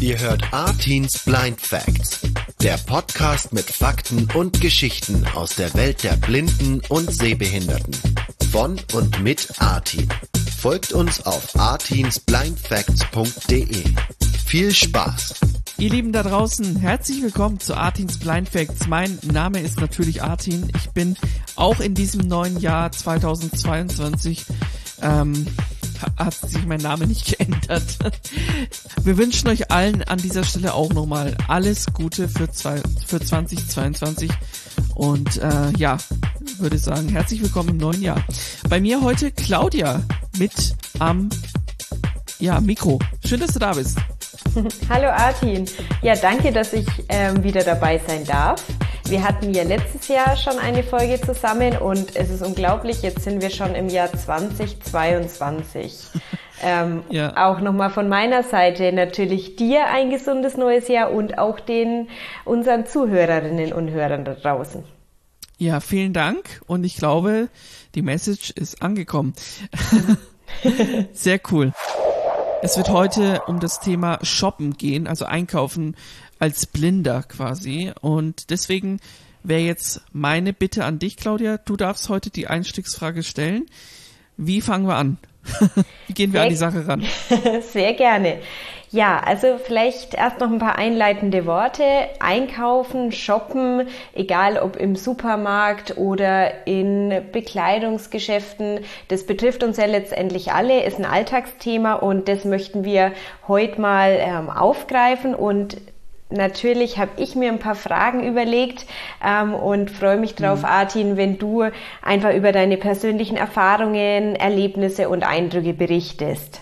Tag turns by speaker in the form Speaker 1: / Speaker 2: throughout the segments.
Speaker 1: Ihr hört Artins Blind Facts, der Podcast mit Fakten und Geschichten aus der Welt der Blinden und Sehbehinderten. Von und mit Artin. Folgt uns auf artinsblindfacts.de. Viel Spaß!
Speaker 2: Ihr Lieben da draußen, herzlich willkommen zu Artins Blind Facts. Mein Name ist natürlich Artin. Ich bin auch in diesem neuen Jahr 2022 ähm, hat sich mein Name nicht geändert. Wir wünschen euch allen an dieser Stelle auch nochmal alles Gute für, zwei, für 2022 und äh, ja, würde sagen, herzlich willkommen im neuen Jahr. Bei mir heute Claudia mit am ja, Mikro. Schön, dass du da bist.
Speaker 3: Hallo Artin. Ja, danke, dass ich ähm, wieder dabei sein darf. Wir hatten ja letztes Jahr schon eine Folge zusammen und es ist unglaublich, jetzt sind wir schon im Jahr 2022. Ähm, ja. Auch nochmal von meiner Seite natürlich dir ein gesundes neues Jahr und auch den unseren Zuhörerinnen und Hörern da draußen.
Speaker 2: Ja, vielen Dank und ich glaube, die Message ist angekommen. Sehr cool. Es wird heute um das Thema Shoppen gehen, also Einkaufen als Blinder quasi. Und deswegen wäre jetzt meine Bitte an dich, Claudia. Du darfst heute die Einstiegsfrage stellen. Wie fangen wir an? Wie gehen wir Sehr, an die Sache ran?
Speaker 3: Sehr gerne. Ja, also vielleicht erst noch ein paar einleitende Worte. Einkaufen, shoppen, egal ob im Supermarkt oder in Bekleidungsgeschäften, das betrifft uns ja letztendlich alle, ist ein Alltagsthema und das möchten wir heute mal ähm, aufgreifen und Natürlich habe ich mir ein paar Fragen überlegt ähm, und freue mich drauf, mhm. Artin, wenn du einfach über deine persönlichen Erfahrungen, Erlebnisse und Eindrücke berichtest.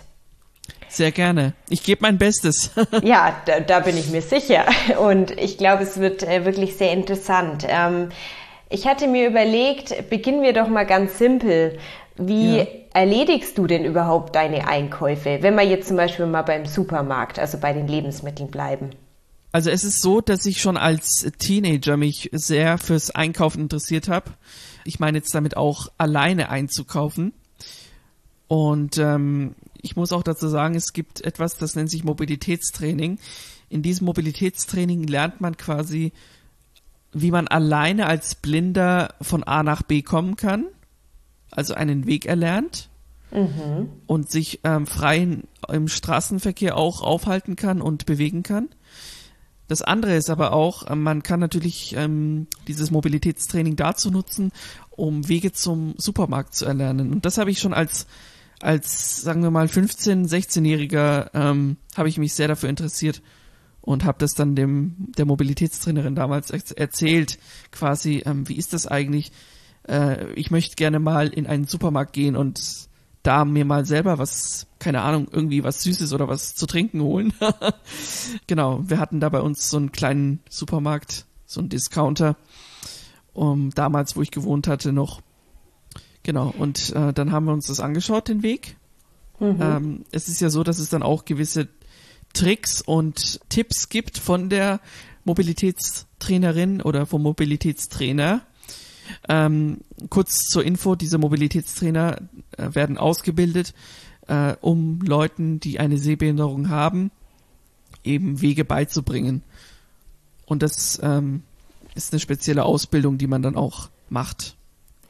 Speaker 2: Sehr gerne. Ich gebe mein Bestes.
Speaker 3: ja, da, da, bin ich mir sicher. Und ich glaube, es wird äh, wirklich sehr interessant. Ähm, ich hatte mir überlegt, beginnen wir doch mal ganz simpel. Wie ja. erledigst du denn überhaupt deine Einkäufe, wenn wir jetzt zum Beispiel mal beim Supermarkt, also bei den Lebensmitteln bleiben?
Speaker 2: Also es ist so, dass ich schon als Teenager mich sehr fürs Einkaufen interessiert habe. Ich meine jetzt damit auch alleine einzukaufen. Und ähm, ich muss auch dazu sagen, es gibt etwas, das nennt sich Mobilitätstraining. In diesem Mobilitätstraining lernt man quasi, wie man alleine als Blinder von A nach B kommen kann, also einen Weg erlernt mhm. und sich ähm, frei im Straßenverkehr auch aufhalten kann und bewegen kann. Das andere ist aber auch, ähm, man kann natürlich ähm, dieses Mobilitätstraining dazu nutzen, um Wege zum Supermarkt zu erlernen. Und das habe ich schon als als, sagen wir mal, 15-, 16-Jähriger ähm, habe ich mich sehr dafür interessiert und habe das dann dem der Mobilitätstrainerin damals erzählt, quasi, ähm, wie ist das eigentlich? Äh, ich möchte gerne mal in einen Supermarkt gehen und da mir mal selber was, keine Ahnung, irgendwie was Süßes oder was zu trinken holen. genau, wir hatten da bei uns so einen kleinen Supermarkt, so einen Discounter, um damals, wo ich gewohnt hatte, noch Genau, und äh, dann haben wir uns das angeschaut, den Weg. Mhm. Ähm, es ist ja so, dass es dann auch gewisse Tricks und Tipps gibt von der Mobilitätstrainerin oder vom Mobilitätstrainer. Ähm, kurz zur Info, diese Mobilitätstrainer äh, werden ausgebildet, äh, um Leuten, die eine Sehbehinderung haben, eben Wege beizubringen. Und das ähm, ist eine spezielle Ausbildung, die man dann auch macht.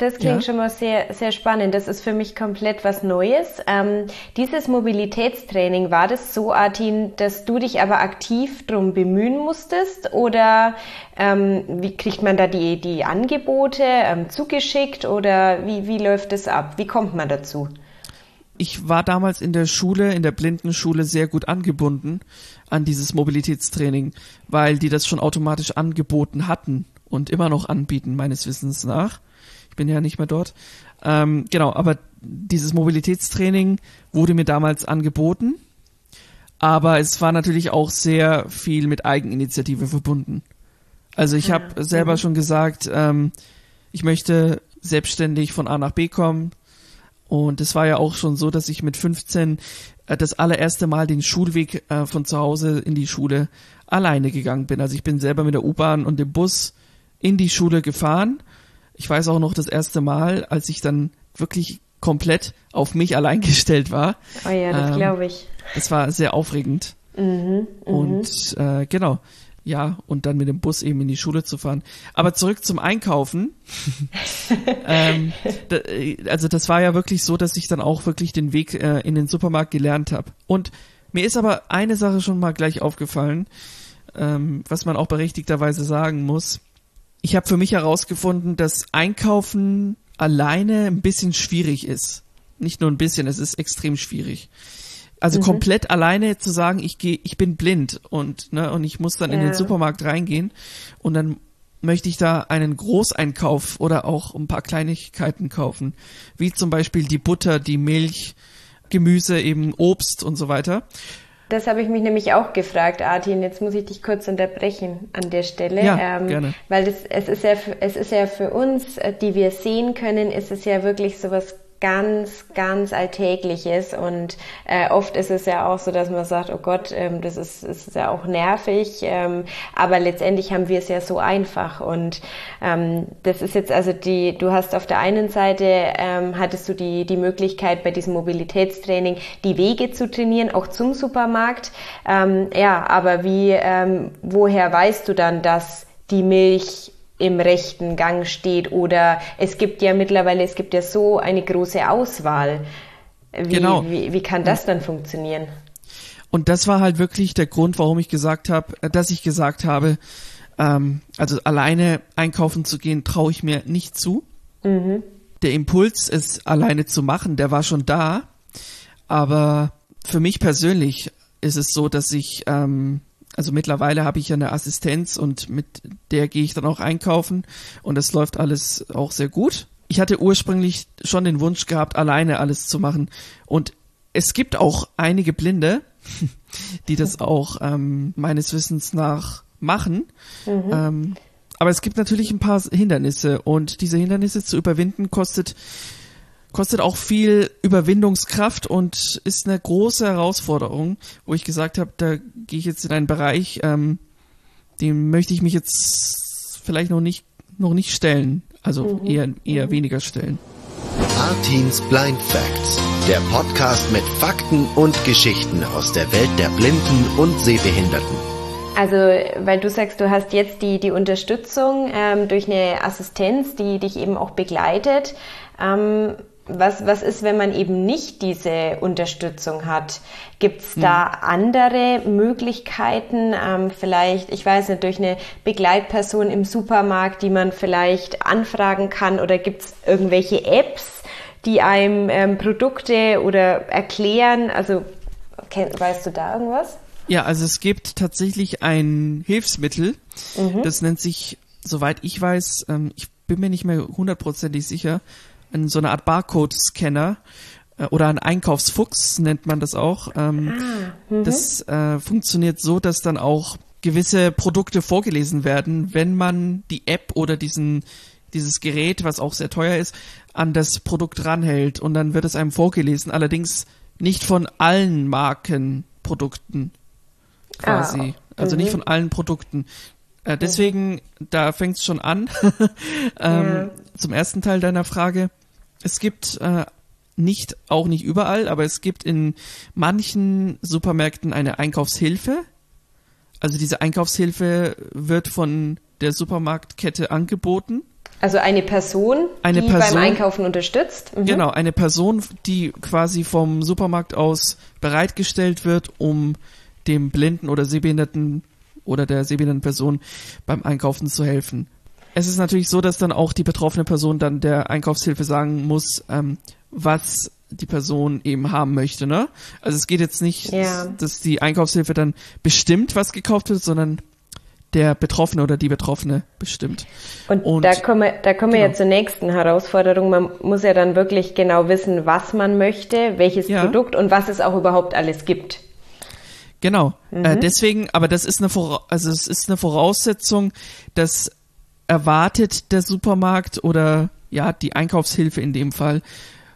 Speaker 3: Das klingt ja. schon mal sehr, sehr spannend. Das ist für mich komplett was Neues. Ähm, dieses Mobilitätstraining, war das so, Artin, dass du dich aber aktiv drum bemühen musstest? Oder ähm, wie kriegt man da die, die Angebote ähm, zugeschickt? Oder wie, wie läuft das ab? Wie kommt man dazu?
Speaker 2: Ich war damals in der Schule, in der Blindenschule sehr gut angebunden an dieses Mobilitätstraining, weil die das schon automatisch angeboten hatten und immer noch anbieten, meines Wissens nach. Ich bin ja nicht mehr dort. Ähm, genau, aber dieses Mobilitätstraining wurde mir damals angeboten. Aber es war natürlich auch sehr viel mit Eigeninitiative verbunden. Also ich habe ja. selber mhm. schon gesagt, ähm, ich möchte selbstständig von A nach B kommen. Und es war ja auch schon so, dass ich mit 15 äh, das allererste Mal den Schulweg äh, von zu Hause in die Schule alleine gegangen bin. Also ich bin selber mit der U-Bahn und dem Bus in die Schule gefahren ich weiß auch noch das erste Mal, als ich dann wirklich komplett auf mich allein gestellt war.
Speaker 3: Oh ja, das ähm, glaube ich.
Speaker 2: Es war sehr aufregend. Mhm, und äh, genau, ja, und dann mit dem Bus eben in die Schule zu fahren. Aber zurück zum Einkaufen. ähm, da, also das war ja wirklich so, dass ich dann auch wirklich den Weg äh, in den Supermarkt gelernt habe. Und mir ist aber eine Sache schon mal gleich aufgefallen, ähm, was man auch berechtigterweise sagen muss. Ich habe für mich herausgefunden, dass Einkaufen alleine ein bisschen schwierig ist. Nicht nur ein bisschen, es ist extrem schwierig. Also mhm. komplett alleine zu sagen, ich gehe, ich bin blind und ne und ich muss dann ja. in den Supermarkt reingehen und dann möchte ich da einen Großeinkauf oder auch ein paar Kleinigkeiten kaufen, wie zum Beispiel die Butter, die Milch, Gemüse, eben Obst und so weiter.
Speaker 3: Das habe ich mich nämlich auch gefragt, Artin. Jetzt muss ich dich kurz unterbrechen an der Stelle.
Speaker 2: Ja, ähm, gerne.
Speaker 3: Weil das, es ist ja, es ist ja für uns, äh, die wir sehen können, ist es ja wirklich sowas ganz, ganz Alltägliches und äh, oft ist es ja auch so, dass man sagt, oh Gott, ähm, das ist, ist ja auch nervig, ähm, aber letztendlich haben wir es ja so einfach. Und ähm, das ist jetzt also die, du hast auf der einen Seite ähm, hattest du die, die Möglichkeit bei diesem Mobilitätstraining die Wege zu trainieren, auch zum Supermarkt, ähm, ja, aber wie, ähm, woher weißt du dann, dass die Milch im rechten Gang steht oder es gibt ja mittlerweile, es gibt ja so eine große Auswahl. Wie, genau. wie, wie kann das dann funktionieren?
Speaker 2: Und das war halt wirklich der Grund, warum ich gesagt habe, äh, dass ich gesagt habe, ähm, also alleine einkaufen zu gehen, traue ich mir nicht zu. Mhm. Der Impuls, es alleine zu machen, der war schon da. Aber für mich persönlich ist es so, dass ich ähm, also mittlerweile habe ich ja eine Assistenz und mit der gehe ich dann auch einkaufen und das läuft alles auch sehr gut. Ich hatte ursprünglich schon den Wunsch gehabt, alleine alles zu machen und es gibt auch einige Blinde, die das auch ähm, meines Wissens nach machen. Mhm. Ähm, aber es gibt natürlich ein paar Hindernisse und diese Hindernisse zu überwinden kostet kostet auch viel Überwindungskraft und ist eine große Herausforderung, wo ich gesagt habe, da gehe ich jetzt in einen Bereich, ähm, dem möchte ich mich jetzt vielleicht noch nicht noch nicht stellen, also mhm. eher eher mhm. weniger stellen.
Speaker 1: Artins Blind Facts, der Podcast mit Fakten und Geschichten aus der Welt der Blinden und Sehbehinderten.
Speaker 3: Also, weil du sagst, du hast jetzt die, die Unterstützung ähm, durch eine Assistenz, die dich eben auch begleitet. Ähm, was, was ist, wenn man eben nicht diese Unterstützung hat? Gibt es da hm. andere Möglichkeiten, ähm, vielleicht, ich weiß nicht, durch eine Begleitperson im Supermarkt, die man vielleicht anfragen kann oder gibt es irgendwelche Apps, die einem ähm, Produkte oder erklären? Also kenn, weißt du da irgendwas?
Speaker 2: Ja, also es gibt tatsächlich ein Hilfsmittel, mhm. das nennt sich, soweit ich weiß, ähm, ich bin mir nicht mehr hundertprozentig sicher, in so eine Art Barcode-Scanner äh, oder ein Einkaufsfuchs nennt man das auch. Ähm, ah, mhm. das äh, funktioniert so, dass dann auch gewisse Produkte vorgelesen werden, wenn man die App oder diesen dieses Gerät, was auch sehr teuer ist, an das Produkt ranhält und dann wird es einem vorgelesen. Allerdings nicht von allen Markenprodukten quasi. Ah, also nicht mhm. von allen Produkten. Äh, deswegen, da fängt es schon an. ähm, ja. Zum ersten Teil deiner Frage es gibt äh, nicht, auch nicht überall, aber es gibt in manchen Supermärkten eine Einkaufshilfe. Also diese Einkaufshilfe wird von der Supermarktkette angeboten.
Speaker 3: Also eine Person,
Speaker 2: eine
Speaker 3: die
Speaker 2: Person,
Speaker 3: beim Einkaufen unterstützt.
Speaker 2: Mhm. Genau, eine Person, die quasi vom Supermarkt aus bereitgestellt wird, um dem blinden oder sehbehinderten oder der sehbehinderten Person beim Einkaufen zu helfen es ist natürlich so, dass dann auch die betroffene Person dann der Einkaufshilfe sagen muss, ähm, was die Person eben haben möchte, ne? Also es geht jetzt nicht, ja. dass die Einkaufshilfe dann bestimmt, was gekauft wird, sondern der Betroffene oder die Betroffene bestimmt.
Speaker 3: Und, und da kommen wir, da kommen genau. wir ja zur nächsten Herausforderung. Man muss ja dann wirklich genau wissen, was man möchte, welches ja. Produkt und was es auch überhaupt alles gibt.
Speaker 2: Genau. Äh, mhm. Äh, deswegen, aber das ist eine, also es ist eine Voraussetzung, dass erwartet der Supermarkt oder ja, die Einkaufshilfe in dem Fall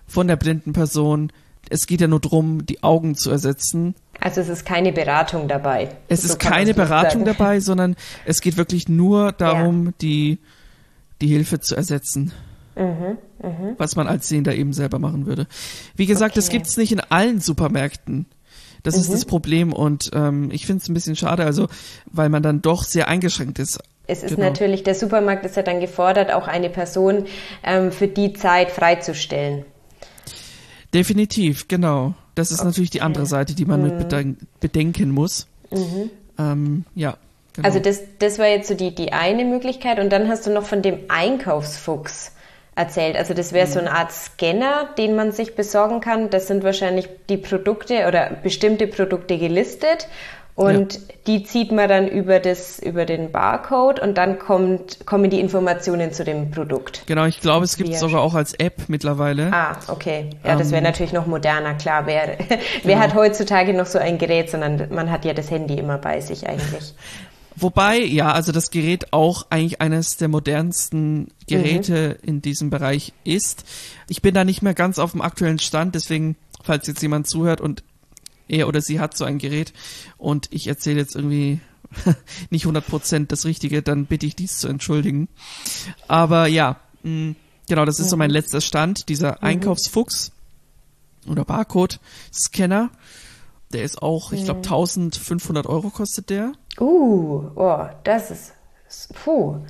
Speaker 2: von der blinden Person. Es geht ja nur darum, die Augen zu ersetzen.
Speaker 3: Also es ist keine Beratung dabei.
Speaker 2: Es so ist keine Beratung sagen. dabei, sondern es geht wirklich nur darum, ja. die, die Hilfe zu ersetzen. Mhm, mh. Was man als Sehender eben selber machen würde. Wie gesagt, okay. das gibt's nicht in allen Supermärkten. Das mhm. ist das Problem und ähm, ich finde es ein bisschen schade, also weil man dann doch sehr eingeschränkt ist.
Speaker 3: Es ist genau. natürlich, der Supermarkt ist ja dann gefordert, auch eine Person ähm, für die Zeit freizustellen.
Speaker 2: Definitiv, genau. Das ist okay. natürlich die andere Seite, die man mhm. mit bedenken muss. Mhm. Ähm, ja.
Speaker 3: Genau. Also das, das war jetzt so die, die eine Möglichkeit und dann hast du noch von dem Einkaufsfuchs erzählt. Also das wäre so eine Art Scanner, den man sich besorgen kann. Das sind wahrscheinlich die Produkte oder bestimmte Produkte gelistet und ja. die zieht man dann über das über den Barcode und dann kommt kommen die Informationen zu dem Produkt.
Speaker 2: Genau, ich glaube, es gibt es sogar auch als App mittlerweile.
Speaker 3: Ah, okay. Ja, ähm, das wäre natürlich noch moderner, klar. Wer, genau. wer hat heutzutage noch so ein Gerät, sondern man hat ja das Handy immer bei sich eigentlich.
Speaker 2: Wobei, ja, also das Gerät auch eigentlich eines der modernsten Geräte mhm. in diesem Bereich ist. Ich bin da nicht mehr ganz auf dem aktuellen Stand, deswegen, falls jetzt jemand zuhört und er oder sie hat so ein Gerät und ich erzähle jetzt irgendwie nicht 100% das Richtige, dann bitte ich dies zu entschuldigen. Aber ja, mh, mm, genau, das ist mhm. so mein mhm. letzter Stand, dieser mhm. Einkaufsfuchs oder Barcode-Scanner. Der ist auch, ich glaube, 1500 Euro kostet der.
Speaker 3: Uh, oh, das ist, puh. Okay,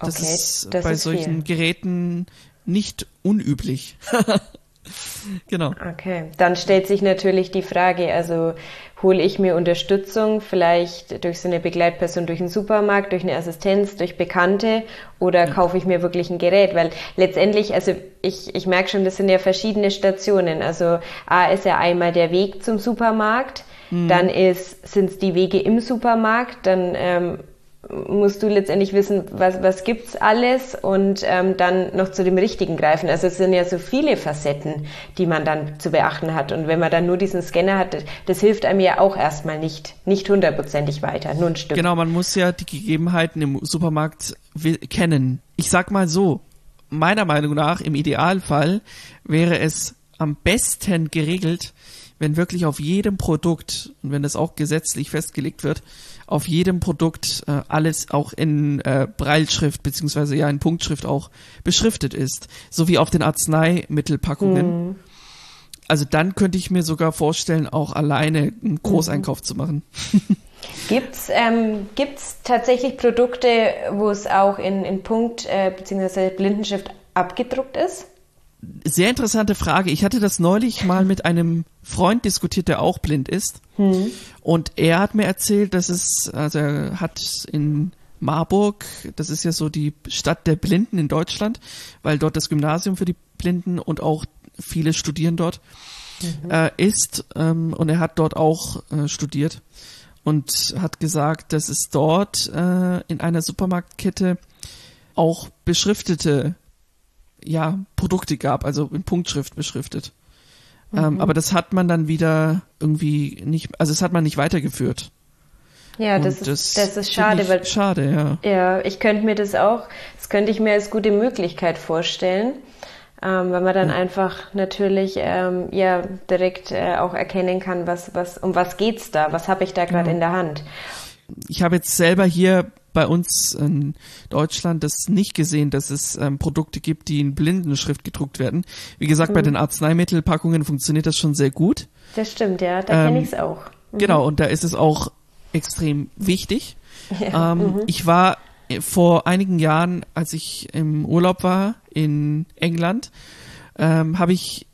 Speaker 2: das ist das bei ist solchen viel. Geräten nicht unüblich. genau.
Speaker 3: Okay, dann stellt sich natürlich die Frage, also hole ich mir Unterstützung vielleicht durch so eine Begleitperson durch den Supermarkt, durch eine Assistenz, durch Bekannte oder ja. kaufe ich mir wirklich ein Gerät? Weil letztendlich, also ich, ich merke schon, das sind ja verschiedene Stationen. Also A ist ja einmal der Weg zum Supermarkt, Mhm. Dann ist, sind es die Wege im Supermarkt, dann ähm, musst du letztendlich wissen, was, was gibt's alles und ähm, dann noch zu dem Richtigen greifen. Also es sind ja so viele Facetten, die man dann zu beachten hat. Und wenn man dann nur diesen Scanner hat, das hilft einem ja auch erstmal nicht, nicht hundertprozentig weiter, nur ein Stück.
Speaker 2: Genau, man muss ja die Gegebenheiten im Supermarkt kennen. Ich sag mal so, meiner Meinung nach, im Idealfall wäre es am besten geregelt, wenn wirklich auf jedem Produkt, und wenn das auch gesetzlich festgelegt wird, auf jedem Produkt äh, alles auch in äh, Breilschrift beziehungsweise ja in Punktschrift auch beschriftet ist, so wie auf den Arzneimittelpackungen. Mhm. Also dann könnte ich mir sogar vorstellen, auch alleine einen Großeinkauf mhm. zu machen.
Speaker 3: Gibt's ähm, gibt's tatsächlich Produkte, wo es auch in, in Punkt äh, bzw. Blindenschrift abgedruckt ist?
Speaker 2: Sehr interessante Frage. Ich hatte das neulich mal mit einem Freund diskutiert, der auch blind ist. Hm. Und er hat mir erzählt, dass es, also er hat in Marburg, das ist ja so die Stadt der Blinden in Deutschland, weil dort das Gymnasium für die Blinden und auch viele studieren dort mhm. äh, ist. Ähm, und er hat dort auch äh, studiert und hat gesagt, dass es dort äh, in einer Supermarktkette auch beschriftete ja, Produkte gab, also in Punktschrift beschriftet. Ähm, mhm. Ähm, aber das hat man dann wieder irgendwie nicht, also das hat man nicht weitergeführt.
Speaker 3: Ja, das ist, das, das ist schade, weil.
Speaker 2: Schade,
Speaker 3: ja. Ja, ich könnte mir das auch, das könnte ich mir als gute Möglichkeit vorstellen, ähm, weil man dann ja. einfach natürlich ähm, ja direkt äh, auch erkennen kann, was, was, um was geht's da, was habe ich da gerade ja. in der Hand.
Speaker 2: Ich habe jetzt selber hier bei uns in Deutschland das nicht gesehen, dass es ähm, Produkte gibt, die in Blindenschrift gedruckt werden. Wie gesagt, mhm. bei den Arzneimittelpackungen funktioniert das schon sehr gut.
Speaker 3: Das stimmt, ja, da ähm, kenne ich es auch.
Speaker 2: Mhm. Genau, und da ist es auch extrem wichtig. Ja. Ähm, mhm. Ich war vor einigen Jahren, als ich im Urlaub war in England, ähm, habe ich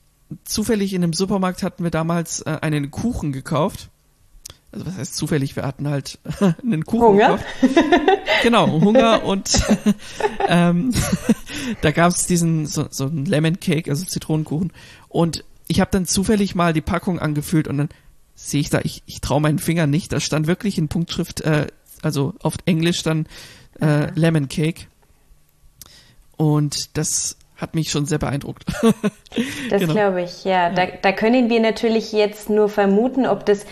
Speaker 2: zufällig in einem Supermarkt hatten wir damals äh, einen Kuchen gekauft also was heißt zufällig, wir hatten halt einen Kuchen Hunger? genau, Hunger und ähm, da gab es diesen, so, so einen Lemon Cake, also Zitronenkuchen und ich habe dann zufällig mal die Packung angefühlt und dann sehe ich da, ich, ich traue meinen Fingern nicht, da stand wirklich in Punktschrift, äh, also auf Englisch dann äh, Lemon Cake und das hat mich schon sehr beeindruckt.
Speaker 3: das genau. glaube ich, ja. Da, da können wir natürlich jetzt nur vermuten, ob das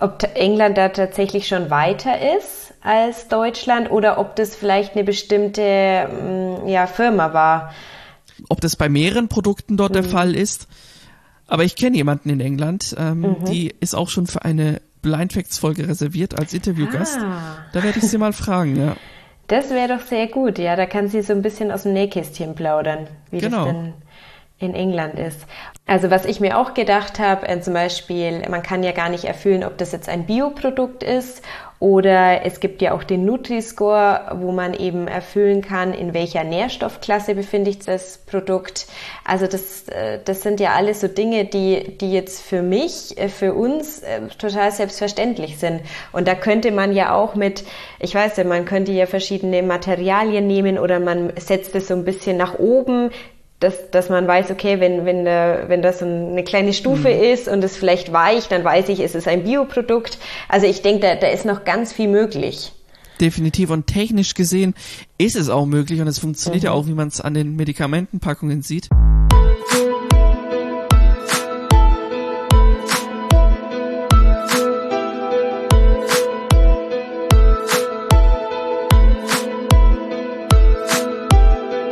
Speaker 3: ob England da tatsächlich schon weiter ist als Deutschland oder ob das vielleicht eine bestimmte mm, ja, Firma war.
Speaker 2: Ob das bei mehreren Produkten dort mhm. der Fall ist. Aber ich kenne jemanden in England, ähm, mhm. die ist auch schon für eine Blind Facts Folge reserviert als Interviewgast. Ah. Da werde ich sie mal fragen, ja.
Speaker 3: Das wäre doch sehr gut, ja. Da kann sie so ein bisschen aus dem Nähkästchen plaudern, wie genau. das denn in England ist. Also was ich mir auch gedacht habe, äh, zum Beispiel, man kann ja gar nicht erfüllen, ob das jetzt ein Bioprodukt ist oder es gibt ja auch den Nutri-Score, wo man eben erfüllen kann, in welcher Nährstoffklasse befindet sich das Produkt. Also das, äh, das sind ja alles so Dinge, die, die jetzt für mich, äh, für uns total selbstverständlich sind. Und da könnte man ja auch mit, ich weiß ja, man könnte ja verschiedene Materialien nehmen oder man setzt es so ein bisschen nach oben, dass, dass man weiß, okay, wenn, wenn, äh, wenn das eine kleine Stufe mhm. ist und es vielleicht weich, dann weiß ich, es ist ein Bioprodukt. Also ich denke, da, da ist noch ganz viel möglich.
Speaker 2: Definitiv und technisch gesehen ist es auch möglich und es funktioniert mhm. ja auch, wie man es an den Medikamentenpackungen sieht.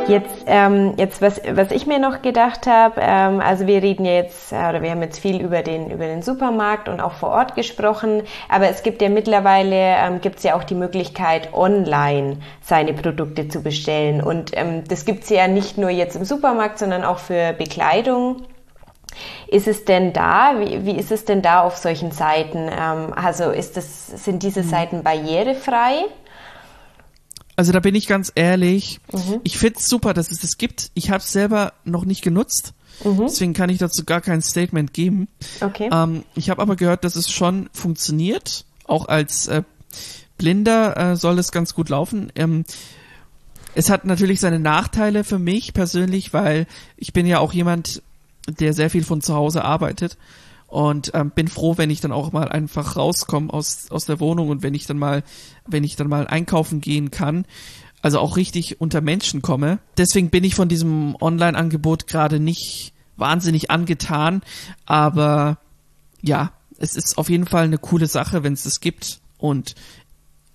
Speaker 3: Jetzt, ähm, jetzt was, was ich mir noch gedacht habe, ähm, also wir reden ja jetzt, äh, oder wir haben jetzt viel über den, über den Supermarkt und auch vor Ort gesprochen, aber es gibt ja mittlerweile, ähm, gibt es ja auch die Möglichkeit, online seine Produkte zu bestellen. Und ähm, das gibt's ja nicht nur jetzt im Supermarkt, sondern auch für Bekleidung. Ist es denn da? Wie, wie ist es denn da auf solchen Seiten? Ähm, also ist das, sind diese mhm. Seiten barrierefrei?
Speaker 2: Also da bin ich ganz ehrlich. Mhm. Ich find's super, dass es das gibt. Ich habe es selber noch nicht genutzt. Mhm. Deswegen kann ich dazu gar kein Statement geben. Okay. Ähm, ich habe aber gehört, dass es schon funktioniert. Auch als äh, Blinder äh, soll es ganz gut laufen. Ähm, es hat natürlich seine Nachteile für mich persönlich, weil ich bin ja auch jemand, der sehr viel von zu Hause arbeitet und ähm, bin froh, wenn ich dann auch mal einfach rauskomme aus aus der Wohnung und wenn ich dann mal wenn ich dann mal einkaufen gehen kann, also auch richtig unter Menschen komme. Deswegen bin ich von diesem Online-Angebot gerade nicht wahnsinnig angetan, aber ja, es ist auf jeden Fall eine coole Sache, wenn es das gibt und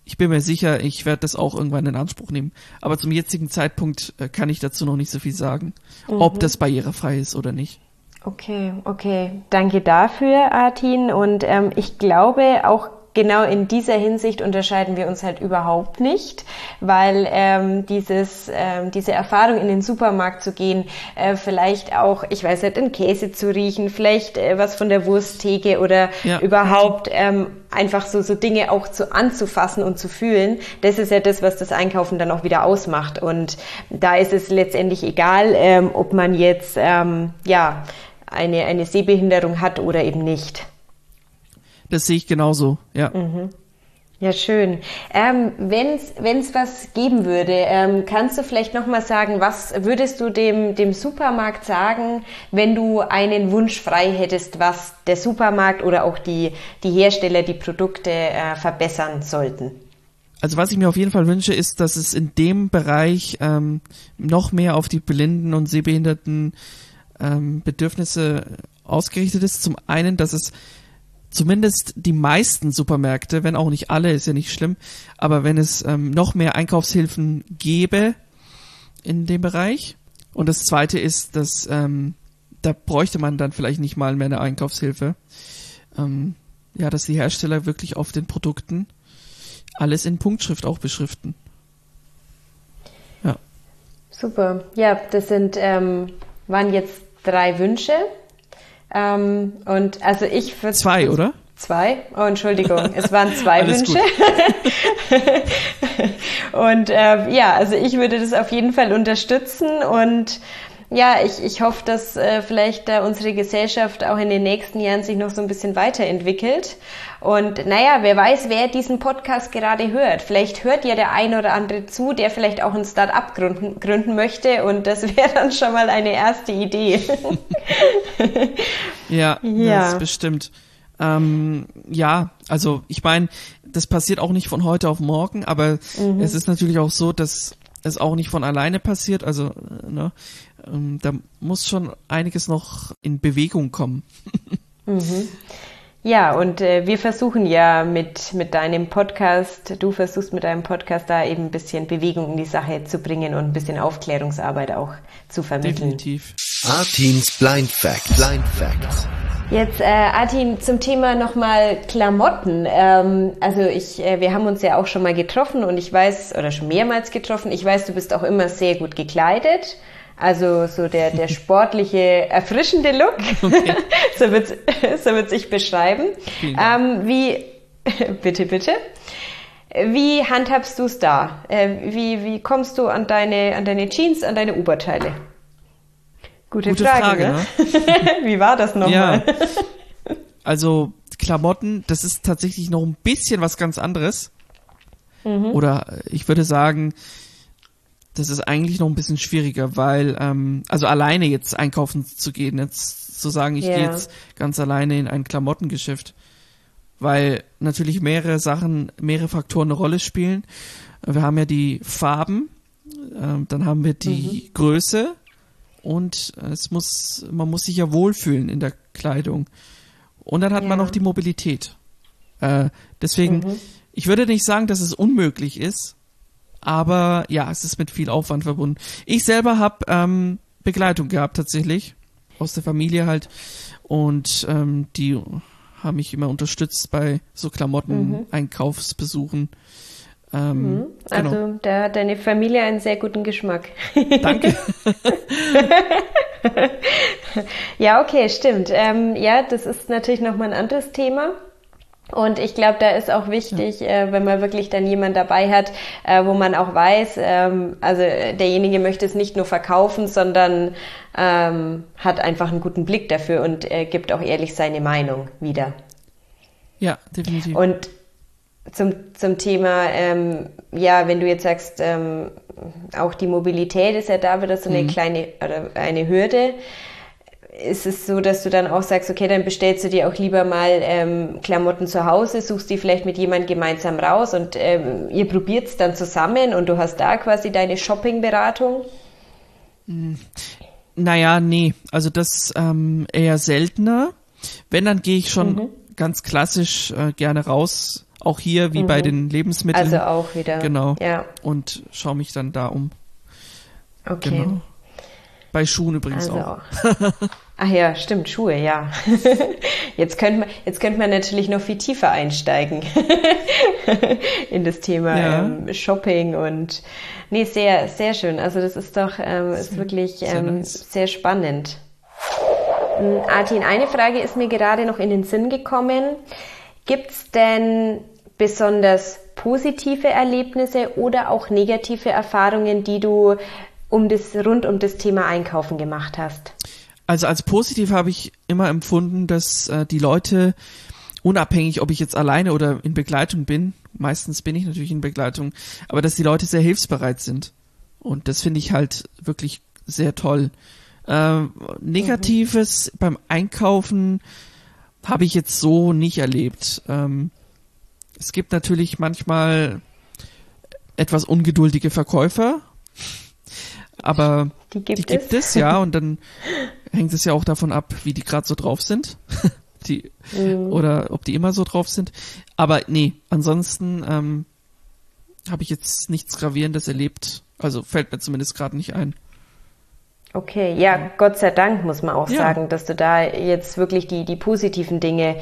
Speaker 2: ich bin mir sicher, ich werde das auch irgendwann in Anspruch nehmen. Aber zum jetzigen Zeitpunkt äh, kann ich dazu noch nicht so viel sagen, mhm. ob das barrierefrei ist oder nicht.
Speaker 3: Okay, okay. Danke dafür, Artin. Und ähm, ich glaube auch genau in dieser Hinsicht unterscheiden wir uns halt überhaupt nicht, weil ähm, dieses, ähm, diese Erfahrung in den Supermarkt zu gehen, äh, vielleicht auch, ich weiß nicht, den Käse zu riechen, vielleicht äh, was von der Wursttheke oder ja. überhaupt ähm, einfach so, so Dinge auch zu anzufassen und zu fühlen, das ist ja das, was das Einkaufen dann auch wieder ausmacht. Und da ist es letztendlich egal, ähm, ob man jetzt, ähm, ja, eine, eine Sehbehinderung hat oder eben nicht.
Speaker 2: Das sehe ich genauso, ja.
Speaker 3: Mhm. Ja, schön. Ähm, Wenn es was geben würde, ähm, kannst du vielleicht nochmal sagen, was würdest du dem, dem Supermarkt sagen, wenn du einen Wunsch frei hättest, was der Supermarkt oder auch die, die Hersteller die Produkte äh, verbessern sollten?
Speaker 2: Also was ich mir auf jeden Fall wünsche, ist, dass es in dem Bereich ähm, noch mehr auf die Blinden und Sehbehinderten ähm, Bedürfnisse ausgerichtet ist. Zum einen, dass es zumindest die meisten Supermärkte, wenn auch nicht alle, ist ja nicht schlimm, aber wenn es ähm, noch mehr Einkaufshilfen gäbe in dem Bereich. Und das zweite ist, dass ähm, da bräuchte man dann vielleicht nicht mal mehr eine Einkaufshilfe. Ähm, ja, dass die Hersteller wirklich auf den Produkten alles in Punktschrift auch beschriften.
Speaker 3: Ja. Super. Ja, das sind ähm, waren jetzt drei Wünsche. Ähm, und also ich
Speaker 2: würde. Zwei, oder?
Speaker 3: Zwei? Oh, Entschuldigung, es waren zwei Wünsche. und äh, ja, also ich würde das auf jeden Fall unterstützen und ja, ich, ich hoffe, dass äh, vielleicht da unsere Gesellschaft auch in den nächsten Jahren sich noch so ein bisschen weiterentwickelt. Und naja, wer weiß, wer diesen Podcast gerade hört. Vielleicht hört ja der ein oder andere zu, der vielleicht auch ein Start-up gründen, gründen möchte. Und das wäre dann schon mal eine erste Idee.
Speaker 2: ja, ja, das ist bestimmt. Ähm, ja, also ich meine, das passiert auch nicht von heute auf morgen, aber mhm. es ist natürlich auch so, dass es auch nicht von alleine passiert. Also, äh, ne, ähm, da muss schon einiges noch in Bewegung kommen.
Speaker 3: mhm. Ja, und äh, wir versuchen ja mit, mit deinem Podcast, du versuchst mit deinem Podcast da eben ein bisschen Bewegung in die Sache zu bringen und ein bisschen Aufklärungsarbeit auch zu vermitteln.
Speaker 2: Definitiv.
Speaker 1: Artins Blind Facts. Blind Facts.
Speaker 3: Jetzt, äh, Artin, zum Thema nochmal Klamotten. Ähm, also ich, äh, wir haben uns ja auch schon mal getroffen und ich weiß, oder schon mehrmals getroffen, ich weiß, du bist auch immer sehr gut gekleidet. Also so der, der sportliche, erfrischende Look. Okay. so wird so wird's ich beschreiben. Ähm, wie, bitte, bitte. Wie handhabst du es da? Äh, wie, wie kommst du an deine, an deine Jeans, an deine Oberteile? Gute, Gute Frage, Frage ne? ne? wie war das nochmal?
Speaker 2: Ja. Also Klamotten, das ist tatsächlich noch ein bisschen was ganz anderes. Mhm. Oder ich würde sagen, das ist eigentlich noch ein bisschen schwieriger, weil, ähm, also alleine jetzt einkaufen zu gehen, jetzt zu sagen, ich yeah. gehe jetzt ganz alleine in ein Klamottengeschäft, weil natürlich mehrere Sachen, mehrere Faktoren eine Rolle spielen. Wir haben ja die Farben, äh, dann haben wir die mhm. Größe und es muss, man muss sich ja wohlfühlen in der Kleidung. Und dann hat ja. man noch die Mobilität. Äh, deswegen, mhm. ich würde nicht sagen, dass es unmöglich ist, aber ja, es ist mit viel Aufwand verbunden. Ich selber habe ähm, Begleitung gehabt tatsächlich aus der Familie halt und ähm, die haben mich immer unterstützt bei so Klamotten-Einkaufsbesuchen. Mhm. Ähm,
Speaker 3: mhm. Also genau. da hat deine Familie einen sehr guten Geschmack.
Speaker 2: Danke.
Speaker 3: ja, okay, stimmt. Ähm, ja, das ist natürlich nochmal ein anderes Thema. Und ich glaube, da ist auch wichtig, ja. äh, wenn man wirklich dann jemand dabei hat, äh, wo man auch weiß, ähm, also derjenige möchte es nicht nur verkaufen, sondern ähm, hat einfach einen guten Blick dafür und äh, gibt auch ehrlich seine Meinung wieder.
Speaker 2: Ja, definitiv.
Speaker 3: Und zum, zum Thema, ähm, ja, wenn du jetzt sagst, ähm, auch die Mobilität ist ja da wieder so eine mhm. kleine oder eine Hürde ist es so, dass du dann auch sagst, okay, dann bestellst du dir auch lieber mal ähm, Klamotten zu Hause, suchst die vielleicht mit jemandem gemeinsam raus und ähm, ihr probiert es dann zusammen und du hast da quasi deine Shopping-Beratung?
Speaker 2: Hm. Naja, nee, also das ähm, eher seltener. Wenn, dann gehe ich schon mhm. ganz klassisch äh, gerne raus, auch hier wie mhm. bei den Lebensmitteln.
Speaker 3: Also auch wieder.
Speaker 2: Genau.
Speaker 3: Ja.
Speaker 2: Und schaue mich dann da um.
Speaker 3: Okay. Genau.
Speaker 2: Bei Schuhen übrigens also auch.
Speaker 3: Ach ja, stimmt, Schuhe, ja. Jetzt könnte man, jetzt könnte man natürlich noch viel tiefer einsteigen in das Thema ja. ähm, Shopping und nee, sehr, sehr schön. Also das ist doch ähm, ist wirklich sehr, ähm, nice. sehr spannend. Hm, Artin, eine Frage ist mir gerade noch in den Sinn gekommen. Gibt's denn besonders positive Erlebnisse oder auch negative Erfahrungen, die du um das, rund um das Thema Einkaufen gemacht hast?
Speaker 2: Also als positiv habe ich immer empfunden, dass äh, die Leute, unabhängig, ob ich jetzt alleine oder in Begleitung bin, meistens bin ich natürlich in Begleitung, aber dass die Leute sehr hilfsbereit sind. Und das finde ich halt wirklich sehr toll. Äh, Negatives mhm. beim Einkaufen habe ich jetzt so nicht erlebt. Ähm, es gibt natürlich manchmal etwas ungeduldige Verkäufer, aber die gibt, die gibt es. es. ja, und dann hängt es ja auch davon ab, wie die gerade so drauf sind. die, mhm. Oder ob die immer so drauf sind. Aber nee, ansonsten ähm, habe ich jetzt nichts Gravierendes erlebt. Also fällt mir zumindest gerade nicht ein.
Speaker 3: Okay, ja, Gott sei Dank muss man auch ja. sagen, dass du da jetzt wirklich die, die positiven Dinge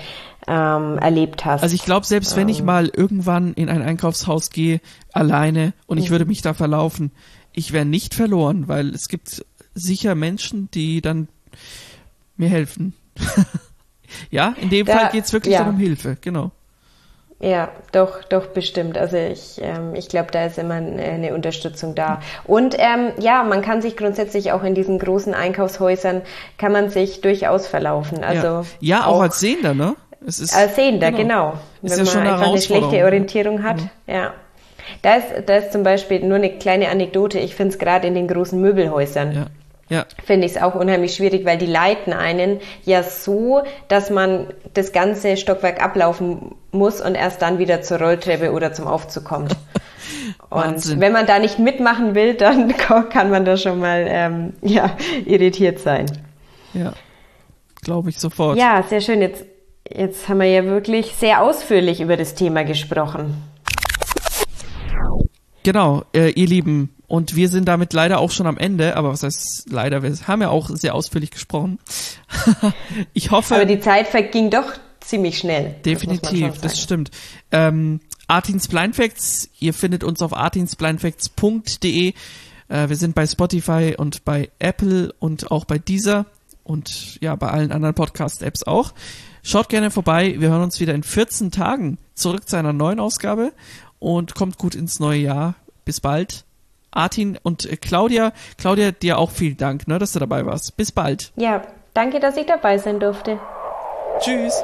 Speaker 3: ähm, erlebt hast.
Speaker 2: Also ich glaube, selbst ähm. wenn ich ähm. mal irgendwann in ein Einkaufshaus gehe, alleine und ich mhm. würde mich da verlaufen, ich wäre nicht verloren, weil es gibt sicher Menschen, die dann mir helfen. ja, in dem da, Fall geht es wirklich ja. um Hilfe, genau.
Speaker 3: Ja, doch, doch, bestimmt. Also ich, ähm, ich glaube, da ist immer eine Unterstützung da. Und ähm, ja, man kann sich grundsätzlich auch in diesen großen Einkaufshäusern, kann man sich durchaus verlaufen. Also
Speaker 2: ja, ja auch, auch, als Sehender, ne?
Speaker 3: Es ist, als Sehender, genau. genau. Wenn ja man einfach eine schlechte Orientierung hat. Mhm. Ja. Da ist, da ist zum Beispiel nur eine kleine Anekdote. Ich finde es gerade in den großen Möbelhäusern. Ja. Ja. Finde ich es auch unheimlich schwierig, weil die leiten einen ja so, dass man das ganze Stockwerk ablaufen muss und erst dann wieder zur Rolltreppe oder zum Aufzug kommt. und wenn man da nicht mitmachen will, dann kann man da schon mal ähm, ja, irritiert sein.
Speaker 2: Ja, glaube ich sofort.
Speaker 3: Ja, sehr schön. Jetzt, jetzt haben wir ja wirklich sehr ausführlich über das Thema gesprochen.
Speaker 2: Genau, äh, ihr Lieben. Und wir sind damit leider auch schon am Ende, aber was heißt leider, wir haben ja auch sehr ausführlich gesprochen. ich hoffe.
Speaker 3: Aber die Zeit verging doch ziemlich schnell.
Speaker 2: Definitiv, das, das stimmt. Ähm, Artins Blind Facts, ihr findet uns auf artinsblindfacts.de Äh, wir sind bei Spotify und bei Apple und auch bei Deezer und ja, bei allen anderen Podcast-Apps auch. Schaut gerne vorbei. Wir hören uns wieder in 14 Tagen zurück zu einer neuen Ausgabe und kommt gut ins neue Jahr. Bis bald. Artin und Claudia. Claudia, dir auch vielen Dank, ne, dass du dabei warst. Bis bald.
Speaker 3: Ja, danke, dass ich dabei sein durfte.
Speaker 2: Tschüss.